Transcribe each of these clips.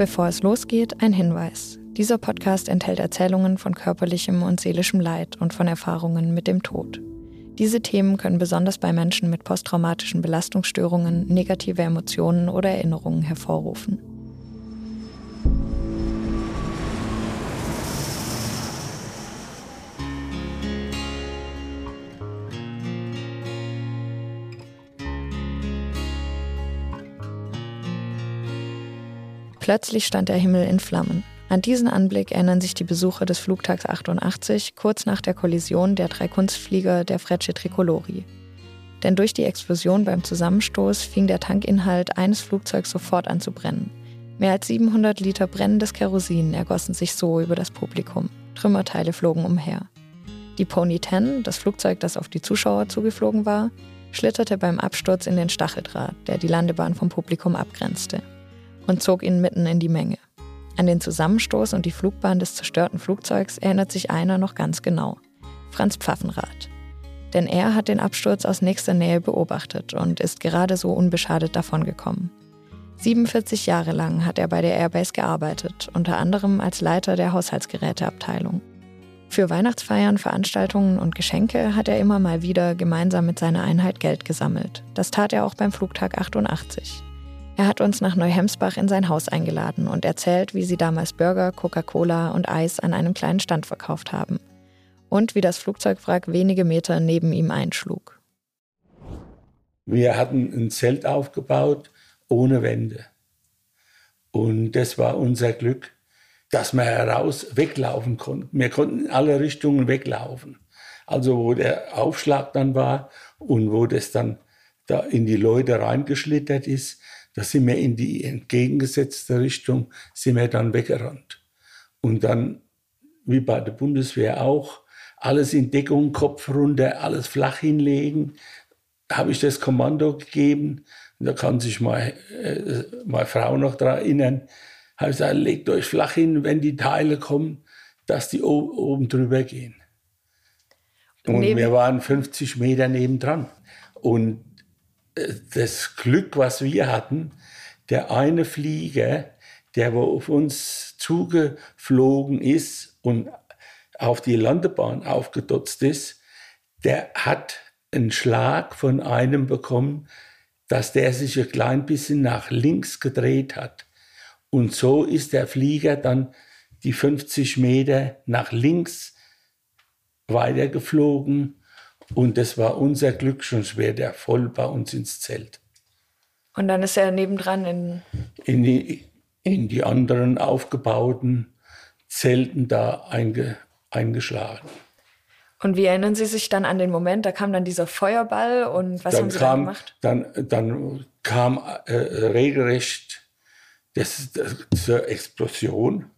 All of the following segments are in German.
Bevor es losgeht, ein Hinweis. Dieser Podcast enthält Erzählungen von körperlichem und seelischem Leid und von Erfahrungen mit dem Tod. Diese Themen können besonders bei Menschen mit posttraumatischen Belastungsstörungen negative Emotionen oder Erinnerungen hervorrufen. Plötzlich stand der Himmel in Flammen. An diesen Anblick erinnern sich die Besucher des Flugtags 88 kurz nach der Kollision der drei Kunstflieger der Frecce Tricolori. Denn durch die Explosion beim Zusammenstoß fing der Tankinhalt eines Flugzeugs sofort an zu brennen. Mehr als 700 Liter brennendes Kerosin ergossen sich so über das Publikum. Trümmerteile flogen umher. Die Pony 10, das Flugzeug, das auf die Zuschauer zugeflogen war, schlitterte beim Absturz in den Stacheldraht, der die Landebahn vom Publikum abgrenzte und zog ihn mitten in die Menge. An den Zusammenstoß und die Flugbahn des zerstörten Flugzeugs erinnert sich einer noch ganz genau. Franz Pfaffenrath. Denn er hat den Absturz aus nächster Nähe beobachtet und ist gerade so unbeschadet davongekommen. 47 Jahre lang hat er bei der Airbase gearbeitet, unter anderem als Leiter der Haushaltsgeräteabteilung. Für Weihnachtsfeiern, Veranstaltungen und Geschenke hat er immer mal wieder gemeinsam mit seiner Einheit Geld gesammelt. Das tat er auch beim Flugtag 88. Er hat uns nach Neuhemsbach in sein Haus eingeladen und erzählt, wie sie damals Burger, Coca-Cola und Eis an einem kleinen Stand verkauft haben. Und wie das Flugzeugwrack wenige Meter neben ihm einschlug. Wir hatten ein Zelt aufgebaut ohne Wände. Und das war unser Glück, dass wir heraus weglaufen konnten. Wir konnten in alle Richtungen weglaufen. Also wo der Aufschlag dann war und wo das dann da in die Leute reingeschlittert ist, da sind wir in die entgegengesetzte Richtung, sind wir dann weggerannt. Und dann, wie bei der Bundeswehr auch, alles in Deckung, Kopf runter, alles flach hinlegen. Da habe ich das Kommando gegeben. Da kann sich meine, äh, meine Frau noch daran erinnern. Habe ich gesagt, legt euch flach hin, wenn die Teile kommen, dass die oben drüber gehen. Und wir waren 50 Meter nebendran. Und das Glück, was wir hatten, der eine Flieger, der auf uns zugeflogen ist und auf die Landebahn aufgedotzt ist, der hat einen Schlag von einem bekommen, dass der sich ein klein bisschen nach links gedreht hat. Und so ist der Flieger dann die 50 Meter nach links weitergeflogen und das war unser Glück, schon schwer der voll bei uns ins Zelt. Und dann ist er nebendran in. In die, in die anderen aufgebauten Zelten da einge, eingeschlagen. Und wie erinnern Sie sich dann an den Moment? Da kam dann dieser Feuerball und was dann haben Sie kam, dann gemacht? Dann, dann kam äh, regelrecht das, das, zur Explosion.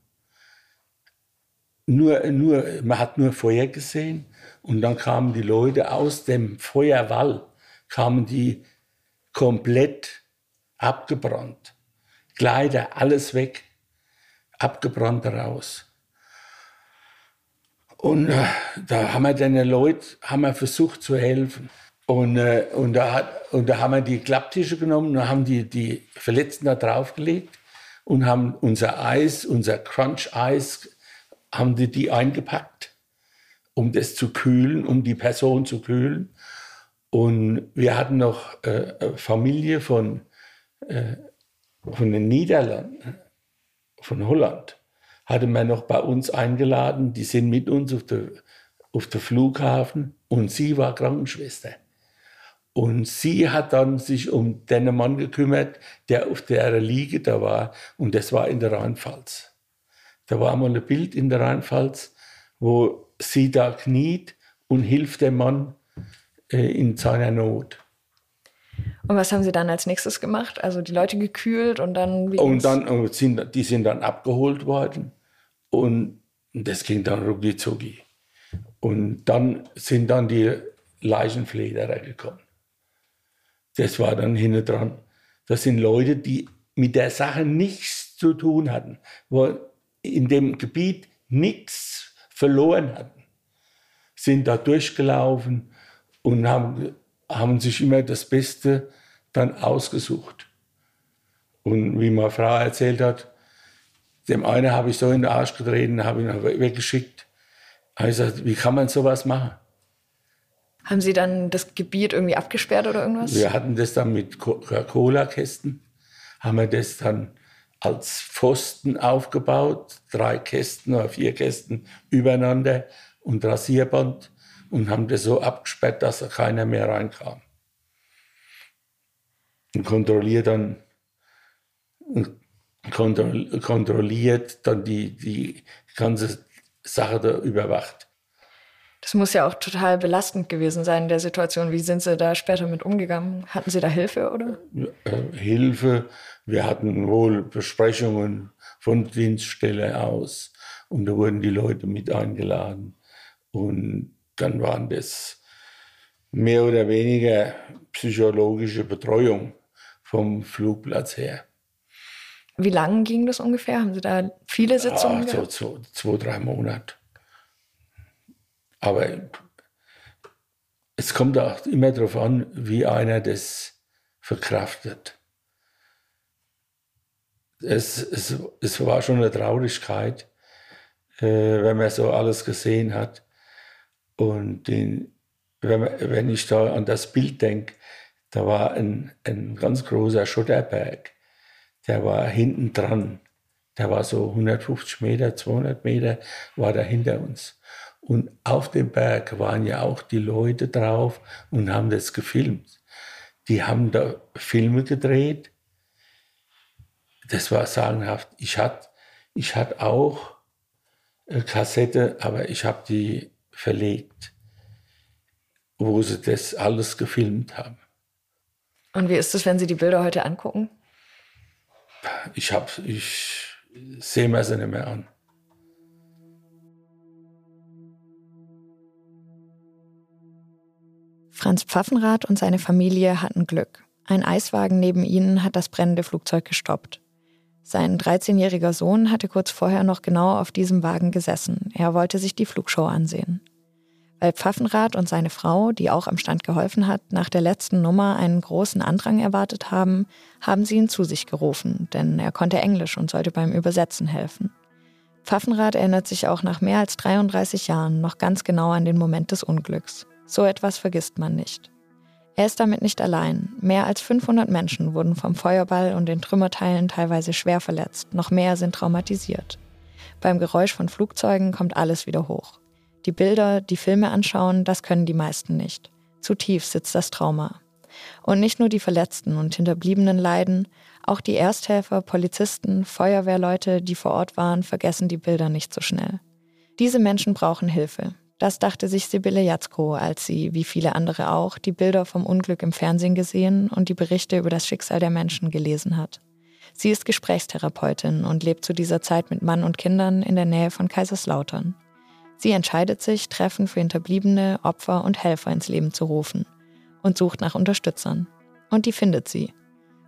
Nur, nur, man hat nur Feuer gesehen und dann kamen die Leute aus dem Feuerwall, kamen die komplett abgebrannt. Kleider, alles weg, abgebrannt raus. Und äh, da haben wir den Leuten haben wir versucht zu helfen. Und, äh, und, da hat, und da haben wir die Klapptische genommen und haben die, die Verletzten da draufgelegt und haben unser Eis, unser Crunch-Eis, haben die, die eingepackt um das zu kühlen, um die Person zu kühlen. Und wir hatten noch äh, Familie von, äh, von den Niederlanden, von Holland, hatte man noch bei uns eingeladen. Die sind mit uns auf der, auf der Flughafen und sie war Krankenschwester. Und sie hat dann sich um den Mann gekümmert, der auf der Liege da war. Und das war in der Rheinpfalz. Da war mal ein Bild in der Rheinpfalz, wo sie da kniet und hilft dem Mann äh, in seiner Not. Und was haben Sie dann als nächstes gemacht? Also die Leute gekühlt und dann. und dann und äh, sind die sind dann abgeholt worden und das ging dann rucki. Und dann sind dann die Leichenflederer gekommen. Das war dann hinten dran. Das sind Leute, die mit der Sache nichts zu tun hatten, wo in dem Gebiet nichts verloren hatten, sind da durchgelaufen und haben, haben sich immer das Beste dann ausgesucht. Und wie meine Frau erzählt hat, Dem einen habe ich so in den Arsch getreten, habe ihn weggeschickt. Habe ich gesagt, wie kann man sowas machen? Haben Sie dann das Gebiet irgendwie abgesperrt oder irgendwas? Wir hatten das dann mit Coca-Cola-Kästen, haben wir das dann als Pfosten aufgebaut, drei Kästen oder vier Kästen übereinander und Rasierband und haben das so abgesperrt, dass da keiner mehr reinkam. Und kontrolliert dann kontrolliert dann die, die ganze Sache da überwacht. Das muss ja auch total belastend gewesen sein in der Situation. Wie sind Sie da später mit umgegangen? Hatten Sie da Hilfe oder? Äh, Hilfe. Wir hatten wohl Besprechungen von Dienststelle aus und da wurden die Leute mit eingeladen. Und dann waren das mehr oder weniger psychologische Betreuung vom Flugplatz her. Wie lange ging das ungefähr? Haben Sie da viele Sitzungen? Ja, so, so zwei, drei Monate. Aber es kommt auch immer darauf an, wie einer das verkraftet. Es, es, es war schon eine Traurigkeit, äh, wenn man so alles gesehen hat. Und den, wenn, man, wenn ich da an das Bild denke, da war ein, ein ganz großer Schotterberg der war hinten dran. Der war so 150 Meter, 200 Meter, war da hinter uns. Und auf dem Berg waren ja auch die Leute drauf und haben das gefilmt. Die haben da Filme gedreht. Das war sagenhaft. Ich hatte ich hatte auch eine Kassette, aber ich habe die verlegt, wo sie das alles gefilmt haben. Und wie ist es, wenn Sie die Bilder heute angucken? ich, hab, ich sehe mir sie nicht mehr an. Franz Pfaffenrath und seine Familie hatten Glück. Ein Eiswagen neben ihnen hat das brennende Flugzeug gestoppt. Sein 13-jähriger Sohn hatte kurz vorher noch genau auf diesem Wagen gesessen. Er wollte sich die Flugshow ansehen. Weil Pfaffenrath und seine Frau, die auch am Stand geholfen hat, nach der letzten Nummer einen großen Andrang erwartet haben, haben sie ihn zu sich gerufen, denn er konnte Englisch und sollte beim Übersetzen helfen. Pfaffenrath erinnert sich auch nach mehr als 33 Jahren noch ganz genau an den Moment des Unglücks. So etwas vergisst man nicht. Er ist damit nicht allein. Mehr als 500 Menschen wurden vom Feuerball und den Trümmerteilen teilweise schwer verletzt, noch mehr sind traumatisiert. Beim Geräusch von Flugzeugen kommt alles wieder hoch. Die Bilder, die Filme anschauen, das können die meisten nicht. Zu tief sitzt das Trauma. Und nicht nur die Verletzten und Hinterbliebenen leiden, auch die Ersthelfer, Polizisten, Feuerwehrleute, die vor Ort waren, vergessen die Bilder nicht so schnell. Diese Menschen brauchen Hilfe. Das dachte sich Sibylle Jatzko, als sie, wie viele andere auch, die Bilder vom Unglück im Fernsehen gesehen und die Berichte über das Schicksal der Menschen gelesen hat. Sie ist Gesprächstherapeutin und lebt zu dieser Zeit mit Mann und Kindern in der Nähe von Kaiserslautern. Sie entscheidet sich, Treffen für Hinterbliebene, Opfer und Helfer ins Leben zu rufen und sucht nach Unterstützern. Und die findet sie.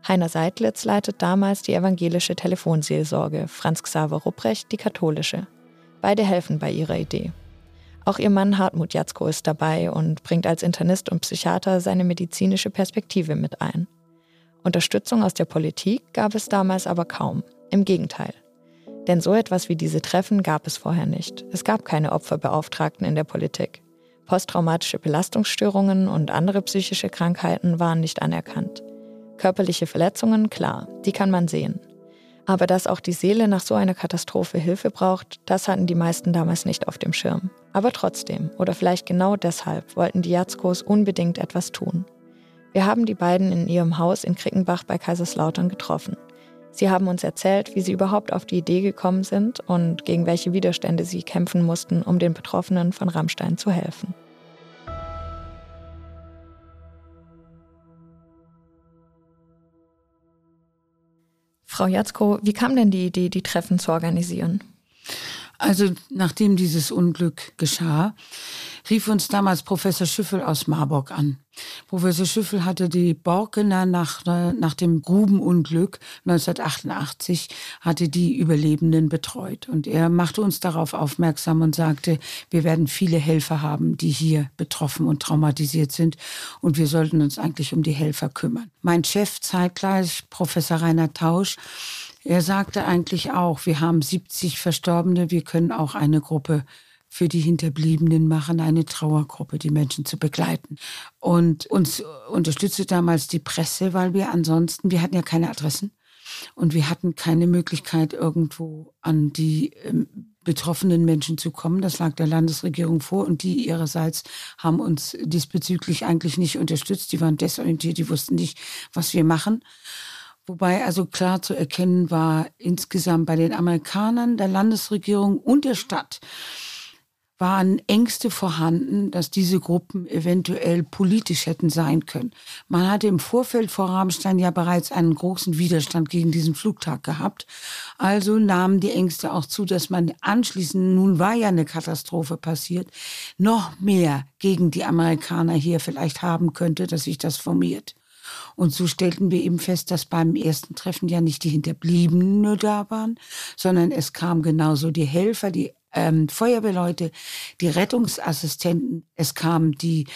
Heiner Seidlitz leitet damals die evangelische Telefonseelsorge, Franz Xaver Rupprecht die katholische. Beide helfen bei ihrer Idee. Auch ihr Mann Hartmut Jatzko ist dabei und bringt als Internist und Psychiater seine medizinische Perspektive mit ein. Unterstützung aus der Politik gab es damals aber kaum. Im Gegenteil. Denn so etwas wie diese Treffen gab es vorher nicht. Es gab keine Opferbeauftragten in der Politik. Posttraumatische Belastungsstörungen und andere psychische Krankheiten waren nicht anerkannt. Körperliche Verletzungen, klar, die kann man sehen. Aber dass auch die Seele nach so einer Katastrophe Hilfe braucht, das hatten die meisten damals nicht auf dem Schirm. Aber trotzdem, oder vielleicht genau deshalb, wollten die Jatzkos unbedingt etwas tun. Wir haben die beiden in ihrem Haus in Krickenbach bei Kaiserslautern getroffen. Sie haben uns erzählt, wie sie überhaupt auf die Idee gekommen sind und gegen welche Widerstände sie kämpfen mussten, um den Betroffenen von Rammstein zu helfen. Frau Jatzko, wie kam denn die Idee, die Treffen zu organisieren? Also nachdem dieses Unglück geschah, rief uns damals Professor Schüffel aus Marburg an. Professor Schüffel hatte die Borkener nach, nach dem Grubenunglück 1988, hatte die Überlebenden betreut. Und er machte uns darauf aufmerksam und sagte, wir werden viele Helfer haben, die hier betroffen und traumatisiert sind. Und wir sollten uns eigentlich um die Helfer kümmern. Mein Chef zeitgleich, Professor Rainer Tausch, er sagte eigentlich auch, wir haben 70 Verstorbene, wir können auch eine Gruppe für die Hinterbliebenen machen, eine Trauergruppe, die Menschen zu begleiten. Und uns unterstützte damals die Presse, weil wir ansonsten, wir hatten ja keine Adressen und wir hatten keine Möglichkeit, irgendwo an die ähm, betroffenen Menschen zu kommen. Das lag der Landesregierung vor und die ihrerseits haben uns diesbezüglich eigentlich nicht unterstützt. Die waren desorientiert, die wussten nicht, was wir machen. Wobei also klar zu erkennen war, insgesamt bei den Amerikanern, der Landesregierung und der Stadt, waren Ängste vorhanden, dass diese Gruppen eventuell politisch hätten sein können. Man hatte im Vorfeld vor Rammstein ja bereits einen großen Widerstand gegen diesen Flugtag gehabt. Also nahmen die Ängste auch zu, dass man anschließend, nun war ja eine Katastrophe passiert, noch mehr gegen die Amerikaner hier vielleicht haben könnte, dass sich das formiert. Und so stellten wir eben fest, dass beim ersten Treffen ja nicht die Hinterbliebenen nur da waren, sondern es kamen genauso die Helfer, die ähm, Feuerwehrleute, die Rettungsassistenten, es kamen die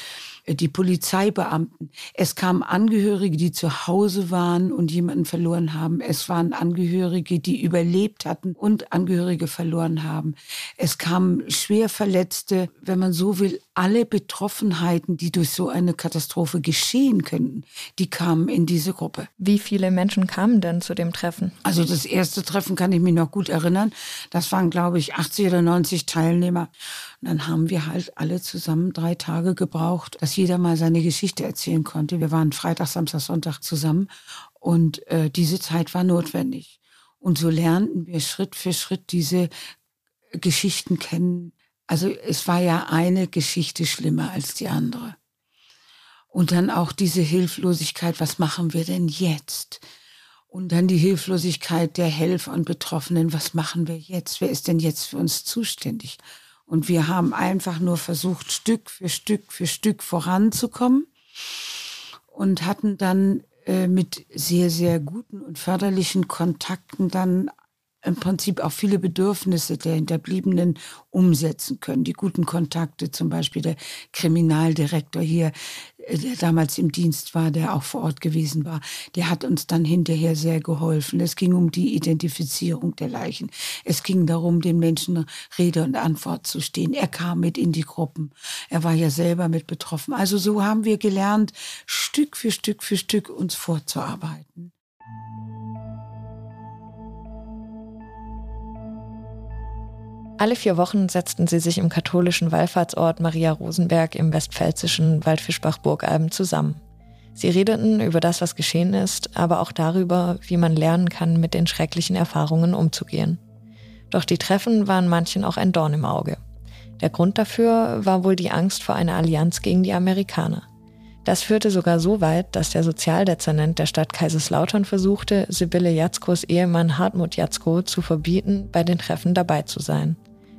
die Polizeibeamten. Es kamen Angehörige, die zu Hause waren und jemanden verloren haben. Es waren Angehörige, die überlebt hatten und Angehörige verloren haben. Es kamen schwer Verletzte, wenn man so will, alle Betroffenheiten, die durch so eine Katastrophe geschehen könnten, die kamen in diese Gruppe. Wie viele Menschen kamen denn zu dem Treffen? Also das erste Treffen kann ich mich noch gut erinnern. Das waren, glaube ich, 80 oder 90 Teilnehmer. Und dann haben wir halt alle zusammen drei Tage gebraucht, dass jeder mal seine Geschichte erzählen konnte. Wir waren Freitag, Samstag, Sonntag zusammen und äh, diese Zeit war notwendig. Und so lernten wir Schritt für Schritt diese Geschichten kennen. Also es war ja eine Geschichte schlimmer als die andere. Und dann auch diese Hilflosigkeit, was machen wir denn jetzt? Und dann die Hilflosigkeit der Helfer und Betroffenen, was machen wir jetzt? Wer ist denn jetzt für uns zuständig? Und wir haben einfach nur versucht, Stück für Stück für Stück voranzukommen und hatten dann äh, mit sehr, sehr guten und förderlichen Kontakten dann im Prinzip auch viele Bedürfnisse der Hinterbliebenen umsetzen können. Die guten Kontakte, zum Beispiel der Kriminaldirektor hier, äh, der damals im Dienst war, der auch vor Ort gewesen war, der hat uns dann hinterher sehr geholfen. Es ging um die Identifizierung der Leichen. Es ging darum, den Menschen Rede und Antwort zu stehen. Er kam mit in die Gruppen. Er war ja selber mit betroffen. Also so haben wir gelernt, Stück für Stück für Stück uns vorzuarbeiten. Alle vier Wochen setzten sie sich im katholischen Wallfahrtsort Maria Rosenberg im westpfälzischen Waldfischbach-Burgalben zusammen. Sie redeten über das, was geschehen ist, aber auch darüber, wie man lernen kann, mit den schrecklichen Erfahrungen umzugehen. Doch die Treffen waren manchen auch ein Dorn im Auge. Der Grund dafür war wohl die Angst vor einer Allianz gegen die Amerikaner. Das führte sogar so weit, dass der Sozialdezernent der Stadt Kaiserslautern versuchte, Sibylle Jatzkos Ehemann Hartmut Jatzko zu verbieten, bei den Treffen dabei zu sein.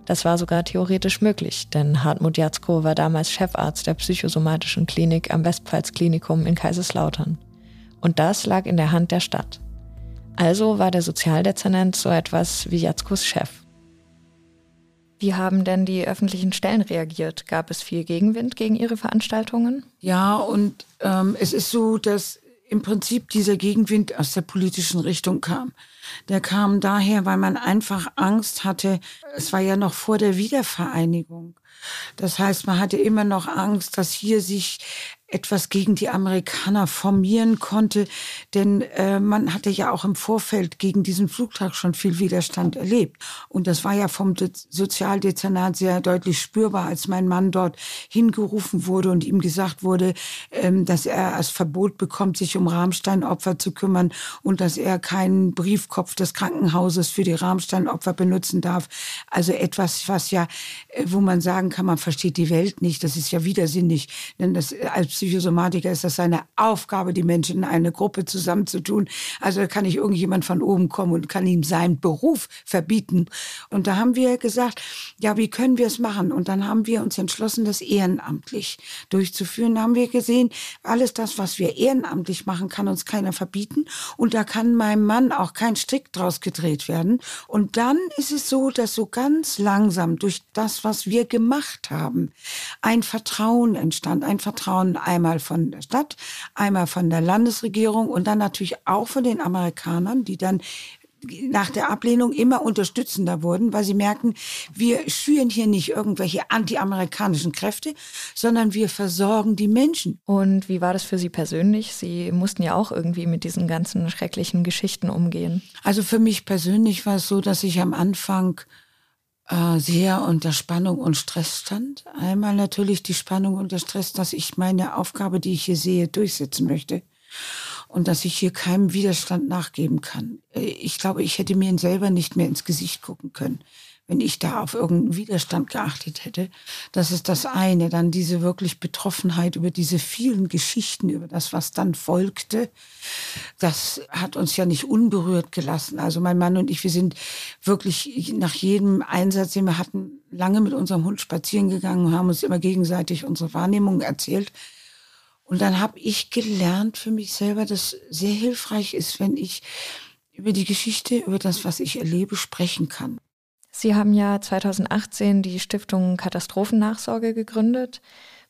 Das war sogar theoretisch möglich, denn Hartmut Jatzko war damals Chefarzt der psychosomatischen Klinik am Westpfalz-Klinikum in Kaiserslautern. Und das lag in der Hand der Stadt. Also war der Sozialdezernent so etwas wie Jatzkos Chef. Wie haben denn die öffentlichen Stellen reagiert? Gab es viel Gegenwind gegen ihre Veranstaltungen? Ja, und ähm, es ist so, dass im Prinzip dieser Gegenwind aus der politischen Richtung kam. Der kam daher, weil man einfach Angst hatte. Es war ja noch vor der Wiedervereinigung. Das heißt, man hatte immer noch Angst, dass hier sich etwas gegen die Amerikaner formieren konnte, denn äh, man hatte ja auch im Vorfeld gegen diesen Flugtag schon viel Widerstand erlebt. Und das war ja vom De Sozialdezernat sehr deutlich spürbar, als mein Mann dort hingerufen wurde und ihm gesagt wurde, ähm, dass er als Verbot bekommt, sich um Rahmsteinopfer zu kümmern und dass er keinen Briefkopf des Krankenhauses für die Rahmsteinopfer benutzen darf. Also etwas, was ja, äh, wo man sagen kann, man versteht die Welt nicht. Das ist ja widersinnig, denn das als Psychosomatiker ist das seine Aufgabe, die Menschen in eine Gruppe zusammenzutun. Also kann nicht irgendjemand von oben kommen und kann ihm seinen Beruf verbieten. Und da haben wir gesagt, ja, wie können wir es machen? Und dann haben wir uns entschlossen, das ehrenamtlich durchzuführen. Da haben wir gesehen, alles das, was wir ehrenamtlich machen, kann uns keiner verbieten. Und da kann meinem Mann auch kein Strick draus gedreht werden. Und dann ist es so, dass so ganz langsam durch das, was wir gemacht haben, ein Vertrauen entstand. Ein Vertrauen einmal von der Stadt, einmal von der Landesregierung und dann natürlich auch von den Amerikanern, die dann nach der Ablehnung immer unterstützender wurden, weil sie merken, wir schüren hier nicht irgendwelche antiamerikanischen Kräfte, sondern wir versorgen die Menschen. Und wie war das für Sie persönlich? Sie mussten ja auch irgendwie mit diesen ganzen schrecklichen Geschichten umgehen. Also für mich persönlich war es so, dass ich am Anfang äh, sehr unter Spannung und Stress stand. Einmal natürlich die Spannung und der Stress, dass ich meine Aufgabe, die ich hier sehe, durchsetzen möchte und dass ich hier keinem Widerstand nachgeben kann. Äh, ich glaube, ich hätte mir selber nicht mehr ins Gesicht gucken können, wenn ich da auf irgendeinen Widerstand geachtet hätte. Das ist das eine. Dann diese wirklich Betroffenheit über diese vielen Geschichten, über das, was dann folgte. Das hat uns ja nicht unberührt gelassen. Also mein Mann und ich, wir sind wirklich nach jedem Einsatz, den wir hatten, lange mit unserem Hund spazieren gegangen und haben uns immer gegenseitig unsere Wahrnehmungen erzählt. Und dann habe ich gelernt für mich selber, dass sehr hilfreich ist, wenn ich über die Geschichte, über das, was ich erlebe, sprechen kann. Sie haben ja 2018 die Stiftung Katastrophennachsorge gegründet.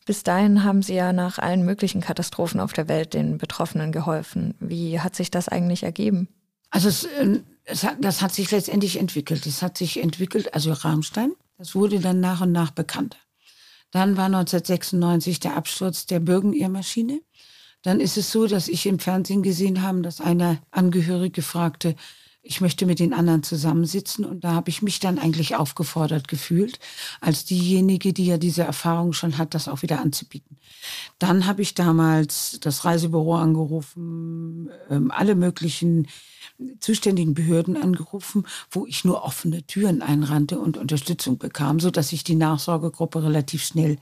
Bis dahin haben Sie ja nach allen möglichen Katastrophen auf der Welt den Betroffenen geholfen. Wie hat sich das eigentlich ergeben? Also es, ähm, es hat, das hat sich letztendlich entwickelt. Es hat sich entwickelt, also Rahmstein, das wurde dann nach und nach bekannter. Dann war 1996 der Absturz der Bürgenirrmaschine. Dann ist es so, dass ich im Fernsehen gesehen habe, dass einer Angehörige fragte, ich möchte mit den anderen zusammensitzen. Und da habe ich mich dann eigentlich aufgefordert gefühlt, als diejenige, die ja diese Erfahrung schon hat, das auch wieder anzubieten. Dann habe ich damals das Reisebüro angerufen, ähm, alle möglichen zuständigen Behörden angerufen, wo ich nur offene Türen einrannte und Unterstützung bekam, so dass ich die Nachsorgegruppe relativ schnell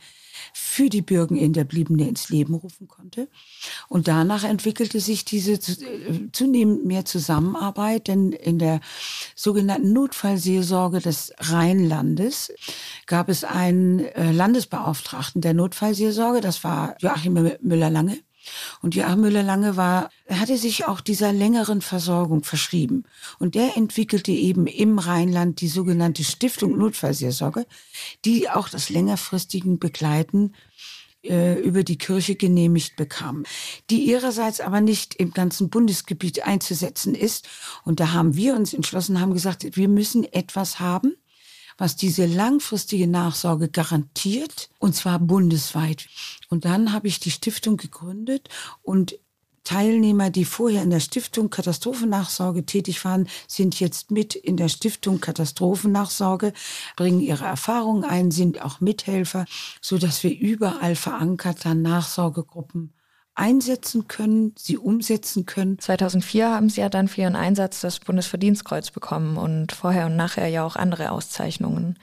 für die Bürgeninterbliebene ins Leben rufen konnte. Und danach entwickelte sich diese äh, zunehmend mehr Zusammenarbeit, denn in der sogenannten Notfallseelsorge des Rheinlandes gab es einen äh, Landesbeauftragten der Notfallseelsorge, das war Joachim Müller-Lange. Und Joachim Müller-Lange war, er hatte sich auch dieser längeren Versorgung verschrieben. Und der entwickelte eben im Rheinland die sogenannte Stiftung Notfallseelsorge, die auch das längerfristigen Begleiten äh, über die Kirche genehmigt bekam, die ihrerseits aber nicht im ganzen Bundesgebiet einzusetzen ist. Und da haben wir uns entschlossen, haben gesagt, wir müssen etwas haben, was diese langfristige Nachsorge garantiert, und zwar bundesweit. Und dann habe ich die Stiftung gegründet und Teilnehmer, die vorher in der Stiftung Katastrophennachsorge tätig waren, sind jetzt mit in der Stiftung Katastrophennachsorge, bringen ihre Erfahrungen ein, sind auch Mithelfer, so dass wir überall verankert dann Nachsorgegruppen einsetzen können, sie umsetzen können. 2004 haben Sie ja dann für Ihren Einsatz das Bundesverdienstkreuz bekommen und vorher und nachher ja auch andere Auszeichnungen.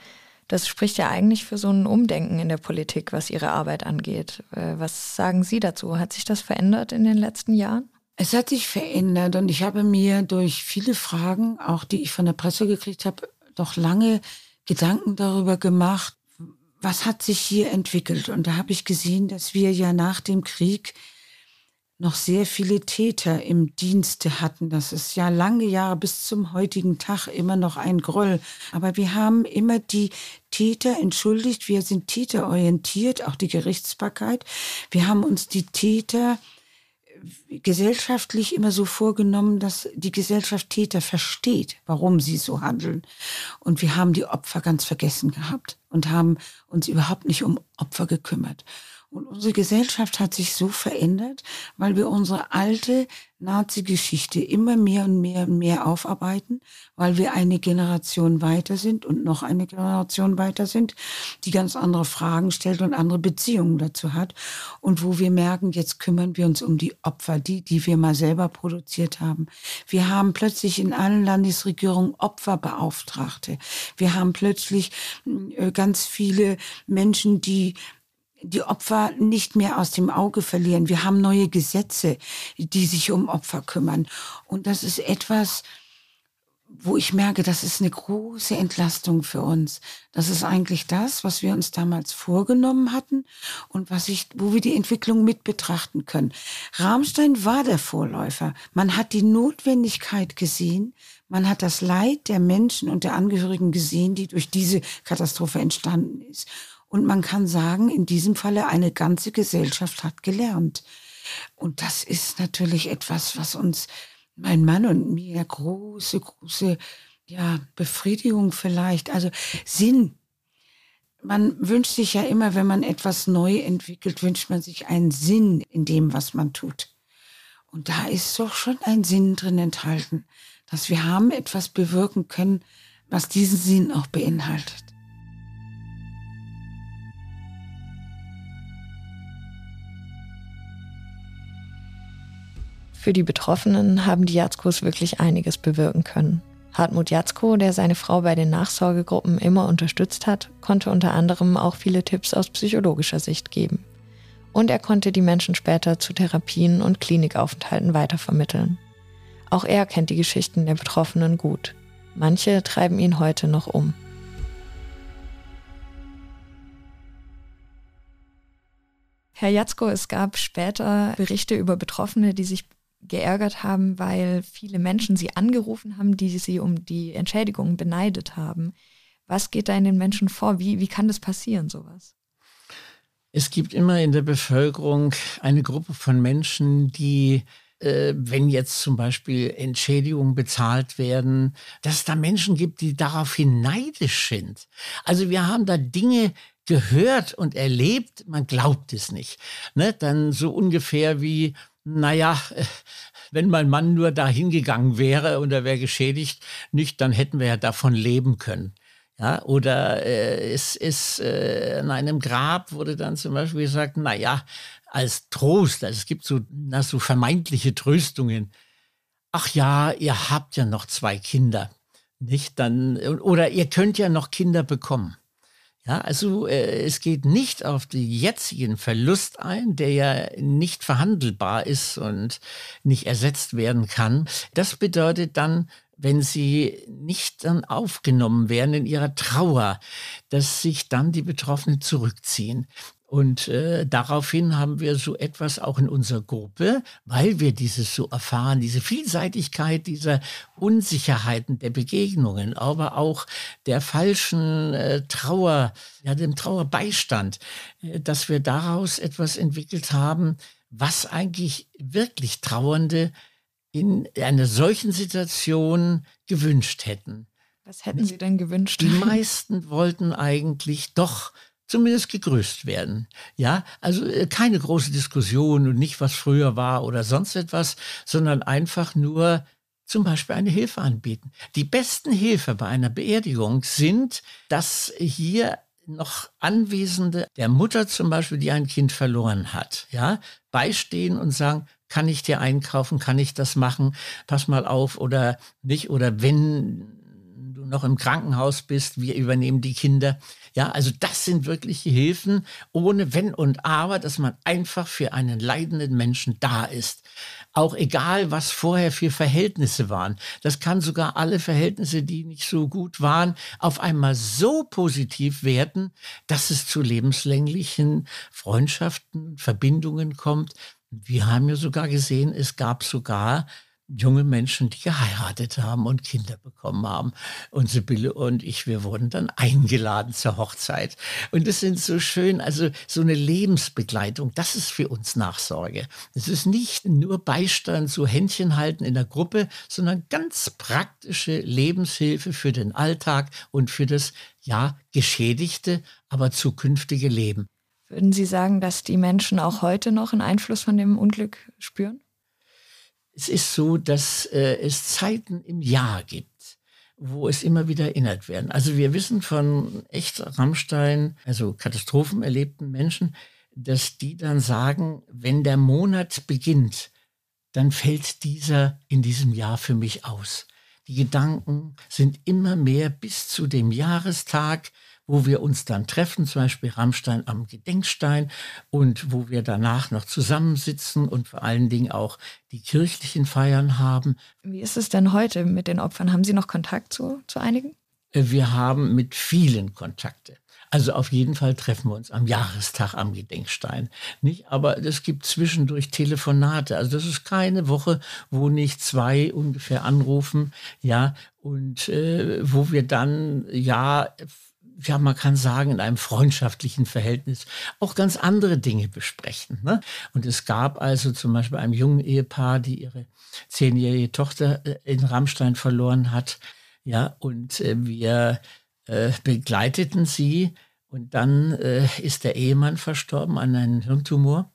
Das spricht ja eigentlich für so ein Umdenken in der Politik, was Ihre Arbeit angeht. Äh, was sagen Sie dazu? Hat sich das verändert in den letzten Jahren? Es hat sich verändert und ich habe mir durch viele Fragen, auch die ich von der Presse gekriegt habe, doch lange Gedanken darüber gemacht, was hat sich hier entwickelt. Und da habe ich gesehen, dass wir ja nach dem Krieg noch sehr viele Täter im Dienste hatten. Das ist ja lange Jahre bis zum heutigen Tag immer noch ein Groll. Aber wir haben immer die Täter entschuldigt. Wir sind täterorientiert, auch die Gerichtsbarkeit. Wir haben uns die Täter gesellschaftlich immer so vorgenommen, dass die Gesellschaft Täter versteht, warum sie so handeln. Und wir haben die Opfer ganz vergessen gehabt und haben uns überhaupt nicht um Opfer gekümmert. Und unsere Gesellschaft hat sich so verändert, weil wir unsere alte Nazi-Geschichte immer mehr und mehr und mehr aufarbeiten, weil wir eine Generation weiter sind und noch eine Generation weiter sind, die ganz andere Fragen stellt und andere Beziehungen dazu hat. Und wo wir merken, jetzt kümmern wir uns um die Opfer, die, die wir mal selber produziert haben. Wir haben plötzlich in allen Landesregierungen Opferbeauftragte. Wir haben plötzlich äh, ganz viele Menschen, die die Opfer nicht mehr aus dem Auge verlieren. Wir haben neue Gesetze, die sich um Opfer kümmern. Und das ist etwas, wo ich merke, das ist eine große Entlastung für uns. Das ist eigentlich das, was wir uns damals vorgenommen hatten und was ich, wo wir die Entwicklung mit betrachten können. Rammstein war der Vorläufer. Man hat die Notwendigkeit gesehen, man hat das Leid der Menschen und der Angehörigen gesehen, die durch diese Katastrophe entstanden ist. Und man kann sagen, in diesem Falle eine ganze Gesellschaft hat gelernt. Und das ist natürlich etwas, was uns mein Mann und mir große, große ja, Befriedigung vielleicht, also Sinn. Man wünscht sich ja immer, wenn man etwas neu entwickelt, wünscht man sich einen Sinn in dem, was man tut. Und da ist doch schon ein Sinn drin enthalten, dass wir haben etwas bewirken können, was diesen Sinn auch beinhaltet. Für die Betroffenen haben die Jatzkos wirklich einiges bewirken können. Hartmut Jatzko, der seine Frau bei den Nachsorgegruppen immer unterstützt hat, konnte unter anderem auch viele Tipps aus psychologischer Sicht geben. Und er konnte die Menschen später zu Therapien und Klinikaufenthalten weitervermitteln. Auch er kennt die Geschichten der Betroffenen gut. Manche treiben ihn heute noch um. Herr Jatzko, es gab später Berichte über Betroffene, die sich geärgert haben, weil viele Menschen sie angerufen haben, die sie um die Entschädigung beneidet haben. Was geht da in den Menschen vor? Wie, wie kann das passieren, sowas? Es gibt immer in der Bevölkerung eine Gruppe von Menschen, die äh, wenn jetzt zum Beispiel Entschädigungen bezahlt werden, dass es da Menschen gibt, die daraufhin neidisch sind. Also wir haben da Dinge gehört und erlebt, man glaubt es nicht. Ne? Dann so ungefähr wie, naja, wenn mein Mann nur da hingegangen wäre und er wäre geschädigt, nicht, dann hätten wir ja davon leben können. Ja, oder äh, es ist äh, in einem Grab wurde dann zum Beispiel gesagt, na ja, als Trost, also es gibt so, na, so vermeintliche Tröstungen. Ach ja, ihr habt ja noch zwei Kinder, nicht? Dann oder ihr könnt ja noch Kinder bekommen. Ja, also äh, es geht nicht auf den jetzigen Verlust ein, der ja nicht verhandelbar ist und nicht ersetzt werden kann. Das bedeutet dann, wenn sie nicht dann aufgenommen werden in ihrer Trauer, dass sich dann die Betroffenen zurückziehen. Und äh, daraufhin haben wir so etwas auch in unserer Gruppe, weil wir dieses so erfahren, diese Vielseitigkeit dieser Unsicherheiten der Begegnungen, aber auch der falschen äh, Trauer, ja, dem Trauerbeistand, äh, dass wir daraus etwas entwickelt haben, was eigentlich wirklich Trauernde in einer solchen Situation gewünscht hätten. Was hätten Sie denn gewünscht? Die meisten wollten eigentlich doch zumindest gegrüßt werden. Ja, also äh, keine große Diskussion und nicht, was früher war oder sonst etwas, sondern einfach nur zum Beispiel eine Hilfe anbieten. Die besten Hilfe bei einer Beerdigung sind, dass hier noch Anwesende der Mutter zum Beispiel, die ein Kind verloren hat, ja, beistehen und sagen, kann ich dir einkaufen, kann ich das machen, pass mal auf oder nicht, oder wenn noch im Krankenhaus bist, wir übernehmen die Kinder. Ja, also das sind wirkliche Hilfen ohne Wenn und Aber, dass man einfach für einen leidenden Menschen da ist. Auch egal, was vorher für Verhältnisse waren. Das kann sogar alle Verhältnisse, die nicht so gut waren, auf einmal so positiv werden, dass es zu lebenslänglichen Freundschaften, Verbindungen kommt. Wir haben ja sogar gesehen, es gab sogar junge Menschen, die geheiratet haben und Kinder bekommen haben. Und Sibylle und ich, wir wurden dann eingeladen zur Hochzeit. Und das sind so schön, also so eine Lebensbegleitung, das ist für uns Nachsorge. Es ist nicht nur Beistand, so Händchen halten in der Gruppe, sondern ganz praktische Lebenshilfe für den Alltag und für das, ja, geschädigte, aber zukünftige Leben. Würden Sie sagen, dass die Menschen auch heute noch einen Einfluss von dem Unglück spüren? Es ist so, dass äh, es Zeiten im Jahr gibt, wo es immer wieder erinnert werden. Also wir wissen von echt Rammstein, also Katastrophen erlebten Menschen, dass die dann sagen, wenn der Monat beginnt, dann fällt dieser in diesem Jahr für mich aus. Die Gedanken sind immer mehr bis zu dem Jahrestag, wo wir uns dann treffen, zum Beispiel Rammstein am Gedenkstein und wo wir danach noch zusammensitzen und vor allen Dingen auch die kirchlichen Feiern haben. Wie ist es denn heute mit den Opfern? Haben Sie noch Kontakt zu, zu einigen? Äh, wir haben mit vielen Kontakte. Also auf jeden Fall treffen wir uns am Jahrestag am Gedenkstein. Nicht? Aber es gibt zwischendurch Telefonate. Also das ist keine Woche, wo nicht zwei ungefähr anrufen, ja, und äh, wo wir dann ja ja, man kann sagen, in einem freundschaftlichen Verhältnis auch ganz andere Dinge besprechen. Ne? Und es gab also zum Beispiel einem jungen Ehepaar, die ihre zehnjährige Tochter äh, in Rammstein verloren hat. Ja, und äh, wir äh, begleiteten sie und dann äh, ist der Ehemann verstorben an einem Hirntumor.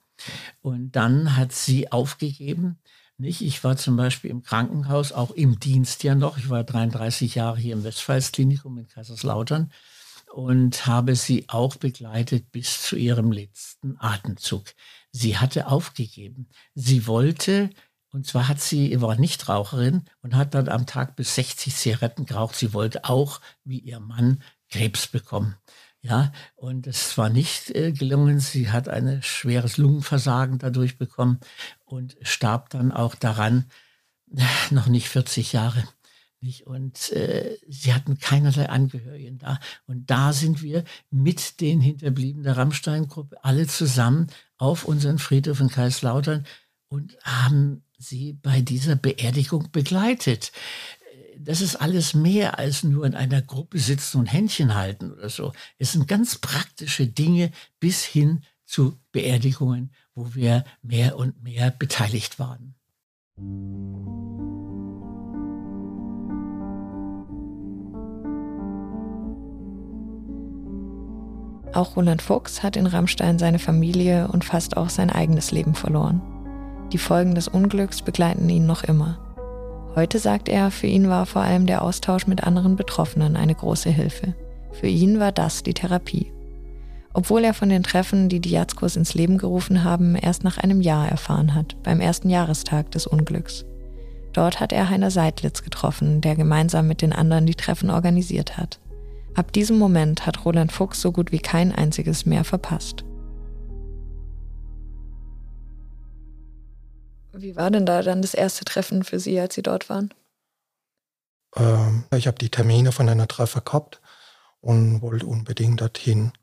Und dann hat sie aufgegeben. Nicht? Ich war zum Beispiel im Krankenhaus, auch im Dienst ja noch. Ich war 33 Jahre hier im Westpfalzklinikum in Kaiserslautern und habe sie auch begleitet bis zu ihrem letzten Atemzug. Sie hatte aufgegeben. Sie wollte, und zwar hat sie, war Nichtraucherin und hat dann am Tag bis 60 Zigaretten geraucht. Sie wollte auch, wie ihr Mann, Krebs bekommen. Ja, und es war nicht äh, gelungen. Sie hat ein schweres Lungenversagen dadurch bekommen und starb dann auch daran, noch nicht 40 Jahre. Nicht? Und äh, sie hatten keinerlei Angehörigen da. Und da sind wir mit den Hinterbliebenen der Rammstein-Gruppe alle zusammen auf unseren Friedhof in Kaiserslautern und haben sie bei dieser Beerdigung begleitet. Das ist alles mehr als nur in einer Gruppe sitzen und Händchen halten oder so. Es sind ganz praktische Dinge bis hin zu Beerdigungen, wo wir mehr und mehr beteiligt waren. Auch Roland Fuchs hat in Rammstein seine Familie und fast auch sein eigenes Leben verloren. Die Folgen des Unglücks begleiten ihn noch immer. Heute sagt er, für ihn war vor allem der Austausch mit anderen Betroffenen eine große Hilfe. Für ihn war das die Therapie. Obwohl er von den Treffen, die die Jatzkos ins Leben gerufen haben, erst nach einem Jahr erfahren hat, beim ersten Jahrestag des Unglücks. Dort hat er Heiner Seidlitz getroffen, der gemeinsam mit den anderen die Treffen organisiert hat. Ab diesem Moment hat Roland Fuchs so gut wie kein einziges mehr verpasst. Wie war denn da dann das erste Treffen für Sie, als Sie dort waren? Ähm, ich habe die Termine von einer Treffer gehabt und wollte unbedingt dorthin.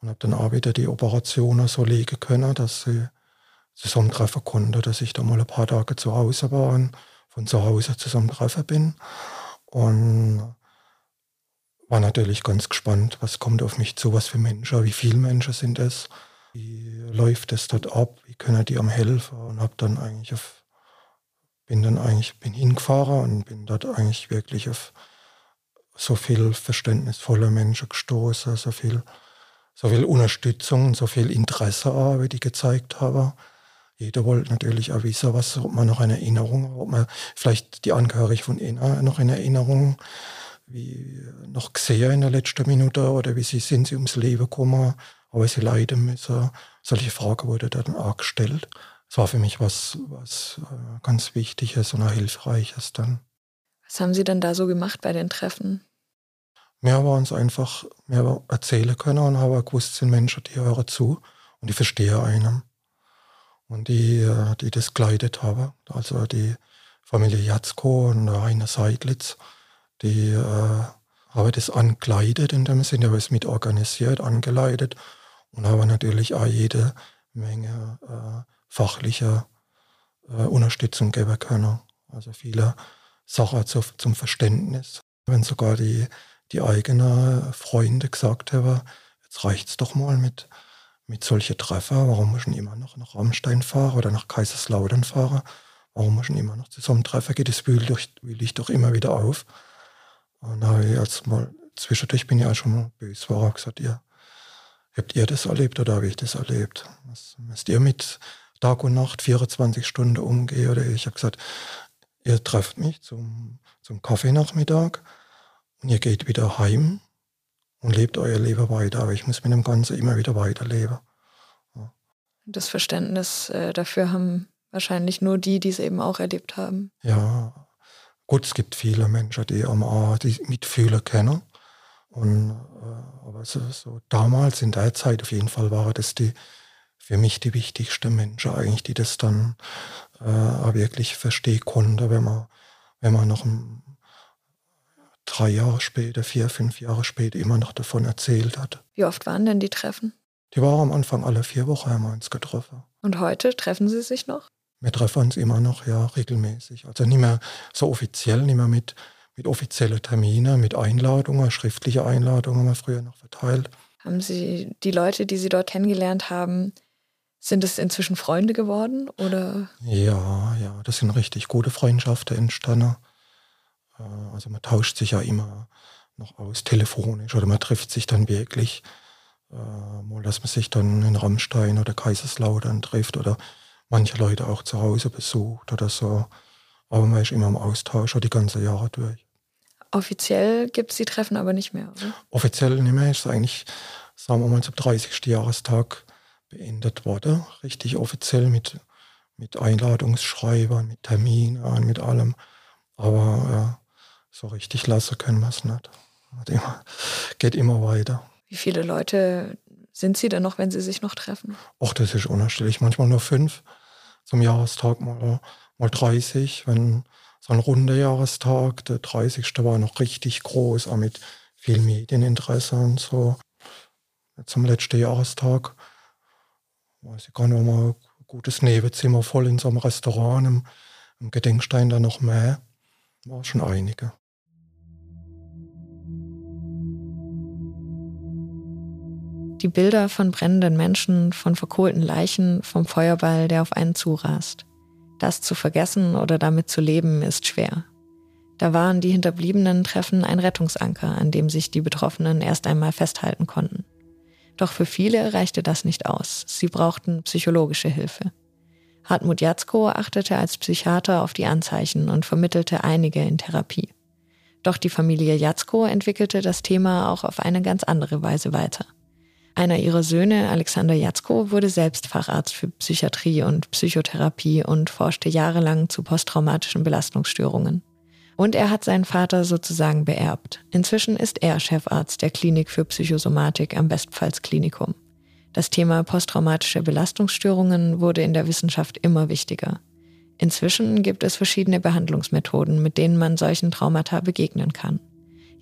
Und habe dann auch wieder die Operationen so legen können, dass sie zusammentreffen konnte, dass ich da mal ein paar Tage zu Hause war und von zu Hause zusammentreffen bin. Und war natürlich ganz gespannt, was kommt auf mich zu, was für Menschen, wie viele Menschen sind es, wie läuft es dort ab, wie können die am helfen und habe dann eigentlich auf, bin dann eigentlich, bin hingefahren und bin dort eigentlich wirklich auf so viel verständnisvolle Menschen gestoßen, so viel, so viel Unterstützung so viel Interesse auch, wie die gezeigt haben. Jeder wollte natürlich auch wissen, was, ob man noch eine Erinnerung, ob man vielleicht die Angehörigen von ihnen noch in Erinnerung wie noch gesehen in der letzten Minute oder wie sie sind sie ums Leben gekommen, aber sie leiden müssen. Solche Fragen wurde dann auch gestellt. Das war für mich was, was äh, ganz Wichtiges und auch Hilfreiches dann. Was haben Sie denn da so gemacht bei den Treffen? Mehr war uns einfach mehr erzählen können und haben gewusst, sind Menschen, die hören zu und die verstehen einen. Und die, äh, die das geleitet haben, also die Familie Jatzko und Heiner Seidlitz, die äh, haben das angekleidet in dem Sinne, haben es mit organisiert, angeleitet und haben natürlich auch jede Menge äh, fachlicher äh, Unterstützung geben können. Also viele Sachen zu, zum Verständnis. Wenn sogar die, die eigenen Freunde gesagt haben, jetzt reicht es doch mal mit, mit solchen Treffen, warum muss ich immer noch nach Rammstein fahren oder nach Kaiserslautern fahren? Warum muss ich immer noch zusammentreffen? Geht das wühle ich, wühl ich doch immer wieder auf. Und da habe ich jetzt mal, zwischendurch bin ich auch schon mal böse, war gesagt, ihr, habt ihr das erlebt oder habe ich das erlebt? Was müsst ihr mit Tag und Nacht 24 Stunden umgehen? Oder ich habe gesagt, ihr trefft mich zum, zum Kaffeenachmittag und ihr geht wieder heim und lebt euer Leben weiter. Aber ich muss mit dem Ganzen immer wieder weiterleben. Ja. Das Verständnis äh, dafür haben wahrscheinlich nur die, die es eben auch erlebt haben. Ja, Gut, es gibt viele Menschen, die am die mitfühlen können. Und, äh, aber so, so, damals in der Zeit auf jeden Fall war das die für mich die wichtigste Menschen eigentlich, die das dann äh, wirklich verstehen konnte, wenn man, wenn man noch ein, drei Jahre später, vier, fünf Jahre später immer noch davon erzählt hat. Wie oft waren denn die Treffen? Die waren am Anfang alle vier Wochen haben wir uns getroffen. Und heute treffen Sie sich noch? Wir treffen uns immer noch, ja, regelmäßig. Also nicht mehr so offiziell, nicht mehr mit, mit offiziellen Terminen, mit Einladungen, schriftliche Einladungen haben wir früher noch verteilt. Haben Sie die Leute, die Sie dort kennengelernt haben, sind es inzwischen Freunde geworden oder? Ja, ja, das sind richtig gute Freundschaften entstanden. Äh, also man tauscht sich ja immer noch aus telefonisch oder man trifft sich dann wirklich. Äh, mal, dass man sich dann in Rammstein oder Kaiserslautern trifft oder manche Leute auch zu Hause besucht oder so. Aber man ist immer im Austausch die ganze Jahre durch. Offiziell gibt es die Treffen aber nicht mehr, oder? Offiziell nicht mehr. Ist eigentlich, sagen wir mal, zum 30. Jahrestag beendet worden. Richtig offiziell mit, mit Einladungsschreibern, mit Terminen, mit allem. Aber ja, so richtig lassen können wir es nicht. Geht immer weiter. Wie viele Leute sind Sie denn noch, wenn Sie sich noch treffen? Ach, das ist unterschiedlich. Manchmal nur fünf zum Jahrestag, mal, mal 30. Wenn so ein runder Jahrestag, der 30. war noch richtig groß, auch mit viel Medieninteresse und so. Zum letzten Jahrestag, weiß ich gar nicht, mal ein gutes Nebenzimmer voll in so einem Restaurant, im, im Gedenkstein da noch mehr. War schon einige. Die Bilder von brennenden Menschen, von verkohlten Leichen, vom Feuerball, der auf einen zurast. Das zu vergessen oder damit zu leben, ist schwer. Da waren die hinterbliebenen Treffen ein Rettungsanker, an dem sich die Betroffenen erst einmal festhalten konnten. Doch für viele reichte das nicht aus. Sie brauchten psychologische Hilfe. Hartmut Jatzko achtete als Psychiater auf die Anzeichen und vermittelte einige in Therapie. Doch die Familie Jatzko entwickelte das Thema auch auf eine ganz andere Weise weiter. Einer ihrer Söhne, Alexander Jatzko, wurde selbst Facharzt für Psychiatrie und Psychotherapie und forschte jahrelang zu posttraumatischen Belastungsstörungen. Und er hat seinen Vater sozusagen beerbt. Inzwischen ist er Chefarzt der Klinik für Psychosomatik am Westpfalz-Klinikum. Das Thema posttraumatische Belastungsstörungen wurde in der Wissenschaft immer wichtiger. Inzwischen gibt es verschiedene Behandlungsmethoden, mit denen man solchen Traumata begegnen kann.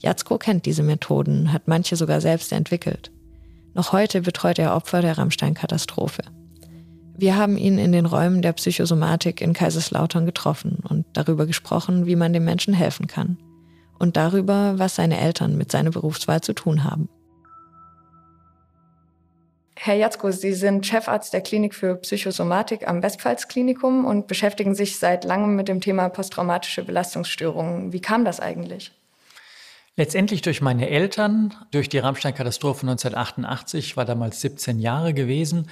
Jatzko kennt diese Methoden, hat manche sogar selbst entwickelt. Noch heute betreut er Opfer der Rammstein-Katastrophe. Wir haben ihn in den Räumen der Psychosomatik in Kaiserslautern getroffen und darüber gesprochen, wie man dem Menschen helfen kann. Und darüber, was seine Eltern mit seiner Berufswahl zu tun haben. Herr Jatzko, Sie sind Chefarzt der Klinik für Psychosomatik am Westpfalz-Klinikum und beschäftigen sich seit langem mit dem Thema posttraumatische Belastungsstörungen. Wie kam das eigentlich? Letztendlich durch meine Eltern, durch die Rammstein-Katastrophe 1988, war damals 17 Jahre gewesen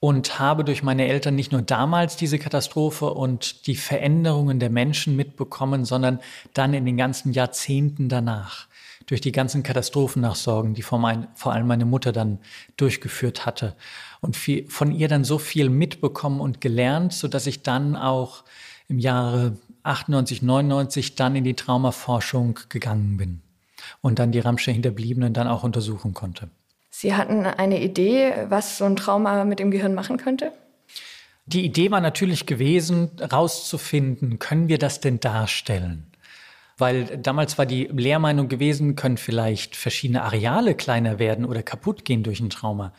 und habe durch meine Eltern nicht nur damals diese Katastrophe und die Veränderungen der Menschen mitbekommen, sondern dann in den ganzen Jahrzehnten danach. Durch die ganzen Katastrophennachsorgen, die vor, mein, vor allem meine Mutter dann durchgeführt hatte. Und viel, von ihr dann so viel mitbekommen und gelernt, so dass ich dann auch im Jahre 98, 99 dann in die Traumaforschung gegangen bin und dann die Ramsche Hinterbliebenen dann auch untersuchen konnte. Sie hatten eine Idee, was so ein Trauma mit dem Gehirn machen könnte? Die Idee war natürlich gewesen, rauszufinden, können wir das denn darstellen? Weil damals war die Lehrmeinung gewesen, können vielleicht verschiedene Areale kleiner werden oder kaputt gehen durch ein Trauma.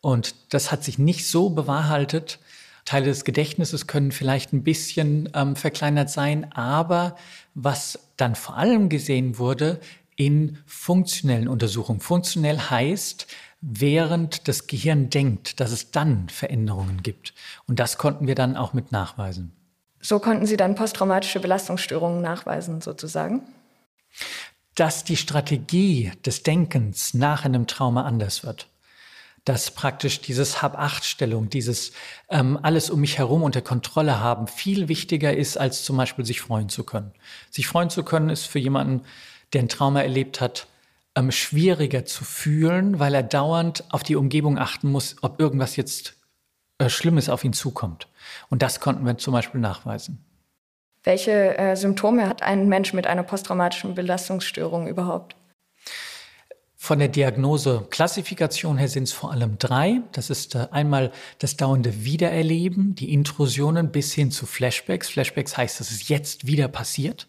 Und das hat sich nicht so bewahrheitet, Teile des Gedächtnisses können vielleicht ein bisschen ähm, verkleinert sein, aber was dann vor allem gesehen wurde in funktionellen Untersuchungen. Funktionell heißt, während das Gehirn denkt, dass es dann Veränderungen gibt. Und das konnten wir dann auch mit nachweisen. So konnten Sie dann posttraumatische Belastungsstörungen nachweisen, sozusagen? Dass die Strategie des Denkens nach einem Trauma anders wird dass praktisch dieses Hab-Acht-Stellung, dieses ähm, alles um mich herum unter Kontrolle haben, viel wichtiger ist, als zum Beispiel sich freuen zu können. Sich freuen zu können ist für jemanden, der ein Trauma erlebt hat, ähm, schwieriger zu fühlen, weil er dauernd auf die Umgebung achten muss, ob irgendwas jetzt äh, Schlimmes auf ihn zukommt. Und das konnten wir zum Beispiel nachweisen. Welche äh, Symptome hat ein Mensch mit einer posttraumatischen Belastungsstörung überhaupt? Von der Diagnose-Klassifikation her sind es vor allem drei. Das ist äh, einmal das dauernde Wiedererleben, die Intrusionen bis hin zu Flashbacks. Flashbacks heißt, dass es jetzt wieder passiert,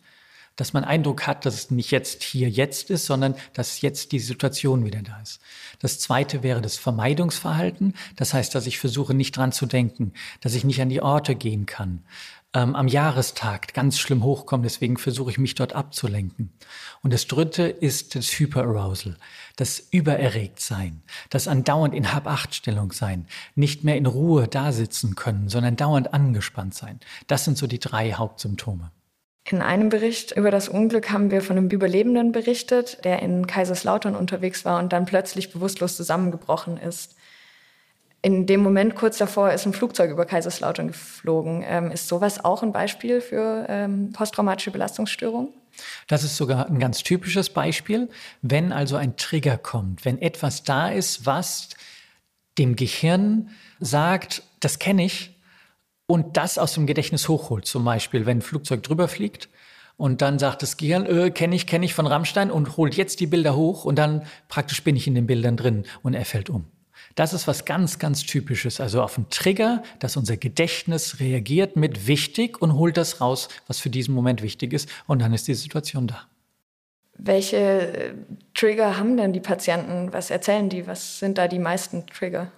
dass man Eindruck hat, dass es nicht jetzt hier jetzt ist, sondern dass jetzt die Situation wieder da ist. Das zweite wäre das Vermeidungsverhalten. Das heißt, dass ich versuche, nicht dran zu denken, dass ich nicht an die Orte gehen kann, ähm, am Jahrestag ganz schlimm hochkommen. Deswegen versuche ich mich dort abzulenken. Und das dritte ist das Hyperarousal, das Übererregtsein, das andauernd in Hab-Acht-Stellung sein, nicht mehr in Ruhe da sitzen können, sondern dauernd angespannt sein. Das sind so die drei Hauptsymptome. In einem Bericht über das Unglück haben wir von einem Überlebenden berichtet, der in Kaiserslautern unterwegs war und dann plötzlich bewusstlos zusammengebrochen ist in dem Moment kurz davor ist ein Flugzeug über Kaiserslautern geflogen. Ähm, ist sowas auch ein Beispiel für ähm, posttraumatische Belastungsstörung? Das ist sogar ein ganz typisches Beispiel, wenn also ein Trigger kommt, wenn etwas da ist, was dem Gehirn sagt, das kenne ich und das aus dem Gedächtnis hochholt. Zum Beispiel, wenn ein Flugzeug drüber fliegt und dann sagt das Gehirn, äh, kenne ich, kenne ich von Rammstein und holt jetzt die Bilder hoch und dann praktisch bin ich in den Bildern drin und er fällt um. Das ist was ganz, ganz Typisches. Also auf einen Trigger, dass unser Gedächtnis reagiert mit wichtig und holt das raus, was für diesen Moment wichtig ist. Und dann ist die Situation da. Welche äh, Trigger haben denn die Patienten? Was erzählen die? Was sind da die meisten Trigger?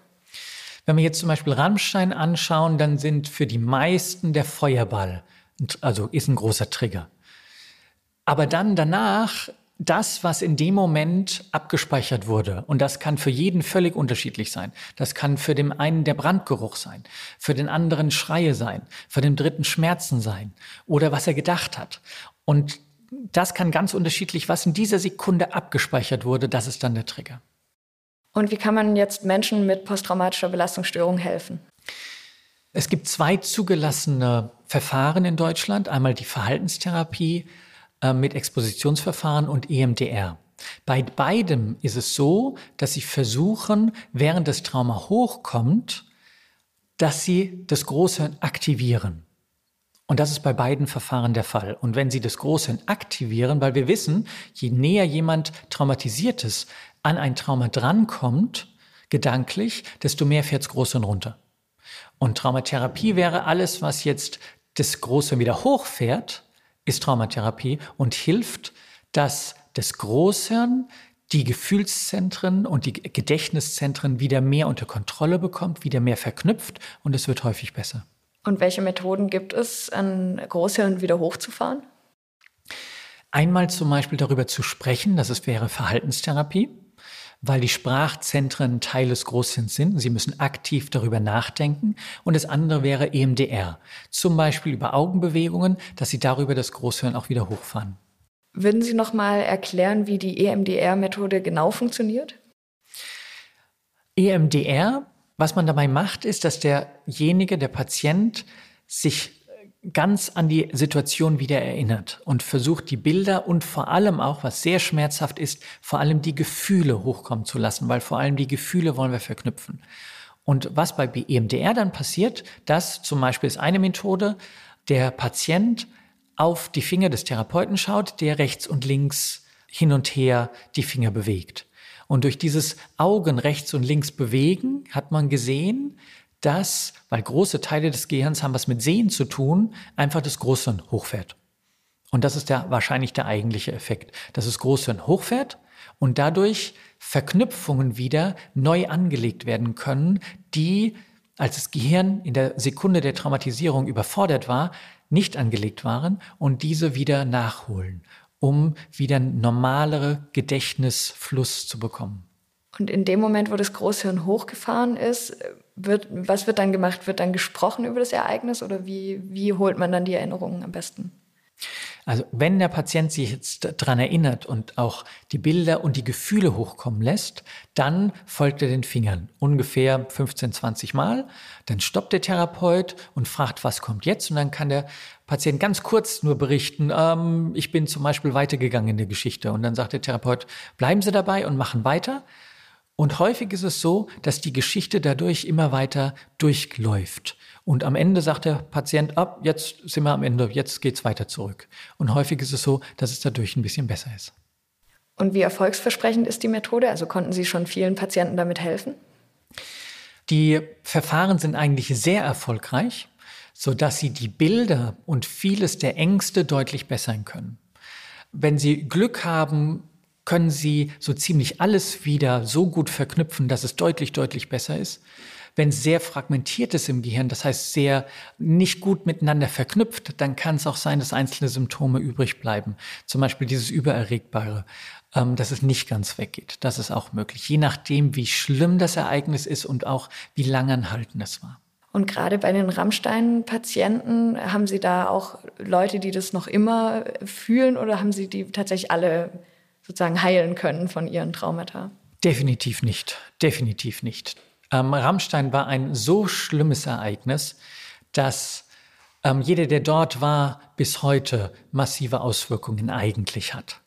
Wenn wir jetzt zum Beispiel Rammstein anschauen, dann sind für die meisten der Feuerball, also ist ein großer Trigger. Aber dann danach das, was in dem Moment abgespeichert wurde, und das kann für jeden völlig unterschiedlich sein. Das kann für den einen der Brandgeruch sein, für den anderen Schreie sein, für den dritten Schmerzen sein oder was er gedacht hat. Und das kann ganz unterschiedlich, was in dieser Sekunde abgespeichert wurde, das ist dann der Trigger. Und wie kann man jetzt Menschen mit posttraumatischer Belastungsstörung helfen? Es gibt zwei zugelassene Verfahren in Deutschland. Einmal die Verhaltenstherapie äh, mit Expositionsverfahren und EMDR. Bei beidem ist es so, dass sie versuchen, während das Trauma hochkommt, dass sie das Großhirn aktivieren. Und das ist bei beiden Verfahren der Fall. Und wenn Sie das Großhirn aktivieren, weil wir wissen, je näher jemand Traumatisiertes an ein Trauma drankommt, gedanklich, desto mehr fährt das Großhirn runter. Und Traumatherapie wäre alles, was jetzt das Großhirn wieder hochfährt, ist Traumatherapie und hilft, dass das Großhirn die Gefühlszentren und die Gedächtniszentren wieder mehr unter Kontrolle bekommt, wieder mehr verknüpft und es wird häufig besser. Und welche Methoden gibt es, ein Großhirn wieder hochzufahren? Einmal zum Beispiel darüber zu sprechen, dass es wäre Verhaltenstherapie weil die Sprachzentren Teil des Großhirns sind. Sie müssen aktiv darüber nachdenken. Und das andere wäre EMDR. Zum Beispiel über Augenbewegungen, dass Sie darüber das Großhirn auch wieder hochfahren. Würden Sie noch mal erklären, wie die EMDR-Methode genau funktioniert? EMDR, was man dabei macht, ist, dass derjenige, der Patient, sich ganz an die Situation wieder erinnert und versucht, die Bilder und vor allem auch, was sehr schmerzhaft ist, vor allem die Gefühle hochkommen zu lassen, weil vor allem die Gefühle wollen wir verknüpfen. Und was bei EMDR dann passiert, das zum Beispiel ist eine Methode, der Patient auf die Finger des Therapeuten schaut, der rechts und links hin und her die Finger bewegt. Und durch dieses Augen rechts und links bewegen hat man gesehen, dass, weil große Teile des Gehirns haben was mit Sehen zu tun, einfach das Großhirn hochfährt. Und das ist der, wahrscheinlich der eigentliche Effekt, dass das Großhirn hochfährt und dadurch Verknüpfungen wieder neu angelegt werden können, die, als das Gehirn in der Sekunde der Traumatisierung überfordert war, nicht angelegt waren und diese wieder nachholen, um wieder normalere Gedächtnisfluss zu bekommen. Und in dem Moment, wo das Großhirn hochgefahren ist, wird, was wird dann gemacht? Wird dann gesprochen über das Ereignis oder wie, wie holt man dann die Erinnerungen am besten? Also wenn der Patient sich jetzt daran erinnert und auch die Bilder und die Gefühle hochkommen lässt, dann folgt er den Fingern ungefähr 15, 20 Mal. Dann stoppt der Therapeut und fragt, was kommt jetzt? Und dann kann der Patient ganz kurz nur berichten, ähm, ich bin zum Beispiel weitergegangen in der Geschichte. Und dann sagt der Therapeut, bleiben Sie dabei und machen weiter. Und häufig ist es so, dass die Geschichte dadurch immer weiter durchläuft. Und am Ende sagt der Patient, ab, jetzt sind wir am Ende, jetzt geht's weiter zurück. Und häufig ist es so, dass es dadurch ein bisschen besser ist. Und wie erfolgsversprechend ist die Methode? Also konnten Sie schon vielen Patienten damit helfen? Die Verfahren sind eigentlich sehr erfolgreich, sodass Sie die Bilder und vieles der Ängste deutlich bessern können. Wenn Sie Glück haben, können Sie so ziemlich alles wieder so gut verknüpfen, dass es deutlich, deutlich besser ist. Wenn es sehr fragmentiert ist im Gehirn, das heißt sehr nicht gut miteinander verknüpft, dann kann es auch sein, dass einzelne Symptome übrig bleiben. Zum Beispiel dieses Übererregbare, ähm, dass es nicht ganz weggeht. Das ist auch möglich, je nachdem, wie schlimm das Ereignis ist und auch wie langanhaltend es war. Und gerade bei den Rammstein-Patienten, haben Sie da auch Leute, die das noch immer fühlen oder haben Sie die tatsächlich alle sozusagen heilen können von ihren Traumata? Definitiv nicht. Definitiv nicht. Ähm, Rammstein war ein so schlimmes Ereignis, dass ähm, jeder, der dort war, bis heute massive Auswirkungen eigentlich hat.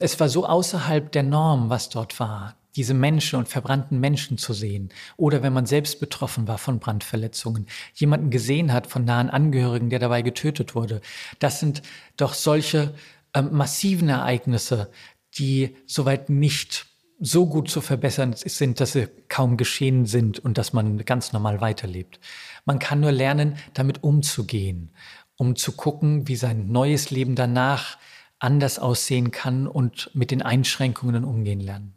Es war so außerhalb der Norm, was dort war, diese Menschen und verbrannten Menschen zu sehen. Oder wenn man selbst betroffen war von Brandverletzungen, jemanden gesehen hat von nahen Angehörigen, der dabei getötet wurde. Das sind doch solche ähm, massiven Ereignisse, die soweit nicht so gut zu verbessern sind, dass sie kaum geschehen sind und dass man ganz normal weiterlebt. Man kann nur lernen, damit umzugehen, um zu gucken, wie sein neues Leben danach anders aussehen kann und mit den Einschränkungen umgehen lernen.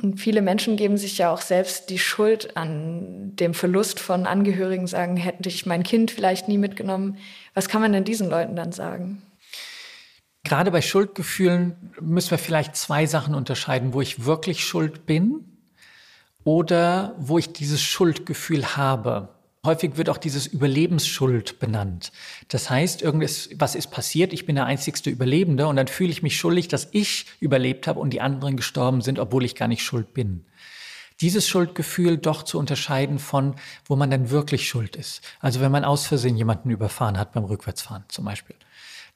Und viele Menschen geben sich ja auch selbst die Schuld an dem Verlust von Angehörigen, sagen, hätte ich mein Kind vielleicht nie mitgenommen. Was kann man denn diesen Leuten dann sagen? Gerade bei Schuldgefühlen müssen wir vielleicht zwei Sachen unterscheiden, wo ich wirklich schuld bin oder wo ich dieses Schuldgefühl habe. Häufig wird auch dieses Überlebensschuld benannt. Das heißt, irgendwas was ist passiert, ich bin der einzigste Überlebende und dann fühle ich mich schuldig, dass ich überlebt habe und die anderen gestorben sind, obwohl ich gar nicht schuld bin. Dieses Schuldgefühl doch zu unterscheiden von, wo man dann wirklich schuld ist. Also wenn man aus Versehen jemanden überfahren hat beim Rückwärtsfahren zum Beispiel.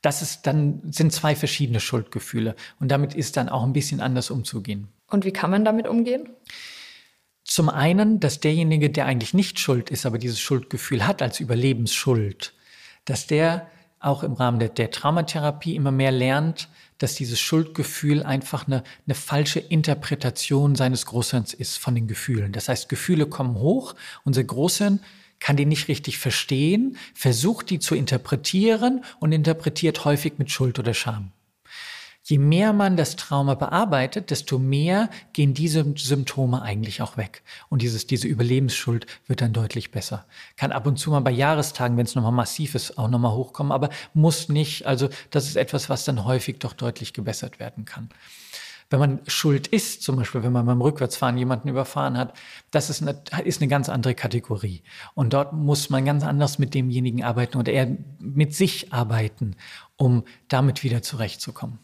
Das ist dann, sind zwei verschiedene Schuldgefühle. Und damit ist dann auch ein bisschen anders umzugehen. Und wie kann man damit umgehen? Zum einen, dass derjenige, der eigentlich nicht schuld ist, aber dieses Schuldgefühl hat als Überlebensschuld, dass der auch im Rahmen der, der Traumatherapie immer mehr lernt, dass dieses Schuldgefühl einfach eine, eine falsche Interpretation seines Großhirns ist von den Gefühlen. Das heißt, Gefühle kommen hoch, unser Großhirn kann die nicht richtig verstehen, versucht die zu interpretieren und interpretiert häufig mit Schuld oder Scham. Je mehr man das Trauma bearbeitet, desto mehr gehen diese Symptome eigentlich auch weg. Und dieses, diese Überlebensschuld wird dann deutlich besser. Kann ab und zu mal bei Jahrestagen, wenn es nochmal massiv ist, auch nochmal hochkommen, aber muss nicht. Also das ist etwas, was dann häufig doch deutlich gebessert werden kann wenn man schuld ist, zum Beispiel, wenn man beim Rückwärtsfahren jemanden überfahren hat, das ist eine, ist eine ganz andere Kategorie. Und dort muss man ganz anders mit demjenigen arbeiten oder eher mit sich arbeiten, um damit wieder zurechtzukommen.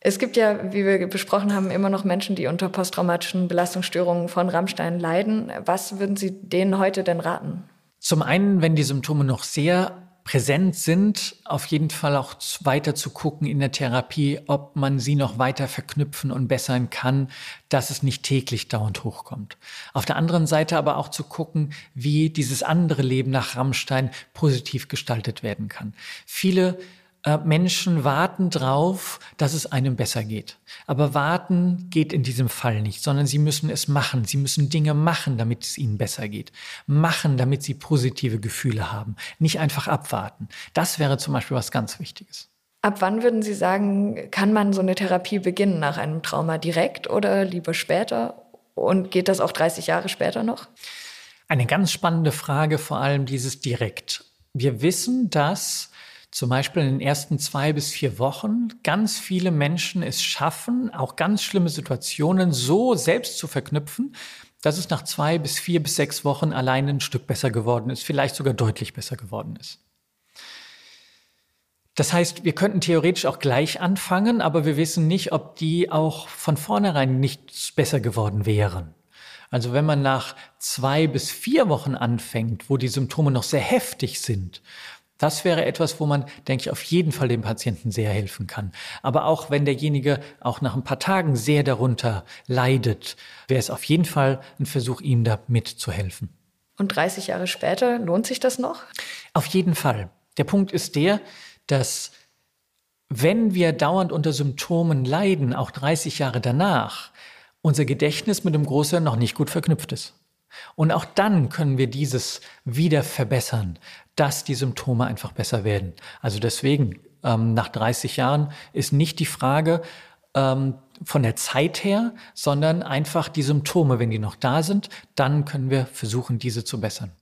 Es gibt ja, wie wir besprochen haben, immer noch Menschen, die unter posttraumatischen Belastungsstörungen von Rammstein leiden. Was würden Sie denen heute denn raten? Zum einen, wenn die Symptome noch sehr präsent sind, auf jeden Fall auch weiter zu gucken in der Therapie, ob man sie noch weiter verknüpfen und bessern kann, dass es nicht täglich dauernd hochkommt. Auf der anderen Seite aber auch zu gucken, wie dieses andere Leben nach Rammstein positiv gestaltet werden kann. Viele Menschen warten drauf, dass es einem besser geht. Aber warten geht in diesem Fall nicht, sondern sie müssen es machen. Sie müssen Dinge machen, damit es ihnen besser geht. Machen, damit sie positive Gefühle haben. Nicht einfach abwarten. Das wäre zum Beispiel was ganz Wichtiges. Ab wann würden Sie sagen, kann man so eine Therapie beginnen nach einem Trauma direkt oder lieber später? Und geht das auch 30 Jahre später noch? Eine ganz spannende Frage, vor allem dieses direkt. Wir wissen, dass zum Beispiel in den ersten zwei bis vier Wochen ganz viele Menschen es schaffen, auch ganz schlimme Situationen so selbst zu verknüpfen, dass es nach zwei bis vier bis sechs Wochen allein ein Stück besser geworden ist, vielleicht sogar deutlich besser geworden ist. Das heißt, wir könnten theoretisch auch gleich anfangen, aber wir wissen nicht, ob die auch von vornherein nicht besser geworden wären. Also wenn man nach zwei bis vier Wochen anfängt, wo die Symptome noch sehr heftig sind, das wäre etwas, wo man, denke ich, auf jeden Fall dem Patienten sehr helfen kann. Aber auch wenn derjenige auch nach ein paar Tagen sehr darunter leidet, wäre es auf jeden Fall ein Versuch, ihm da mitzuhelfen. Und 30 Jahre später, lohnt sich das noch? Auf jeden Fall. Der Punkt ist der, dass wenn wir dauernd unter Symptomen leiden, auch 30 Jahre danach, unser Gedächtnis mit dem Großhirn noch nicht gut verknüpft ist. Und auch dann können wir dieses wieder verbessern, dass die Symptome einfach besser werden. Also deswegen, ähm, nach 30 Jahren ist nicht die Frage ähm, von der Zeit her, sondern einfach die Symptome, wenn die noch da sind, dann können wir versuchen, diese zu bessern.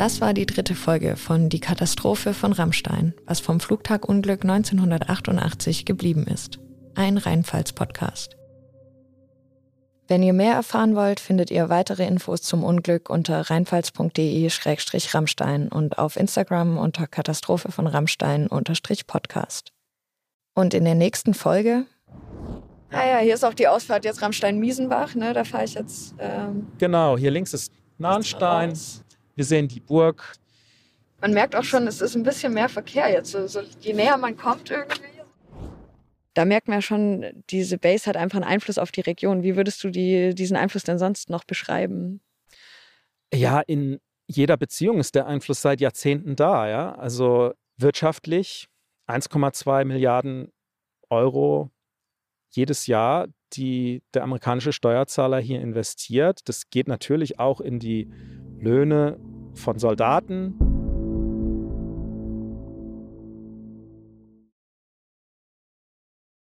Das war die dritte Folge von Die Katastrophe von Rammstein, was vom Flugtagunglück 1988 geblieben ist. Ein Rheinpfalz-Podcast. Wenn ihr mehr erfahren wollt, findet ihr weitere Infos zum Unglück unter rheinpfalz.de-rammstein und auf Instagram unter Katastrophe von Rammstein-podcast. Und in der nächsten Folge. Ah ja, hier ist auch die Ausfahrt jetzt Rammstein-Miesenbach, ne? Da fahre ich jetzt. Ähm, genau, hier links ist Nahnstein. Wir sehen die Burg. Man merkt auch schon, es ist ein bisschen mehr Verkehr jetzt. So, so, je näher man kommt irgendwie. Da merkt man ja schon, diese Base hat einfach einen Einfluss auf die Region. Wie würdest du die, diesen Einfluss denn sonst noch beschreiben? Ja, in jeder Beziehung ist der Einfluss seit Jahrzehnten da. Ja? Also wirtschaftlich 1,2 Milliarden Euro jedes Jahr, die der amerikanische Steuerzahler hier investiert. Das geht natürlich auch in die Löhne von Soldaten.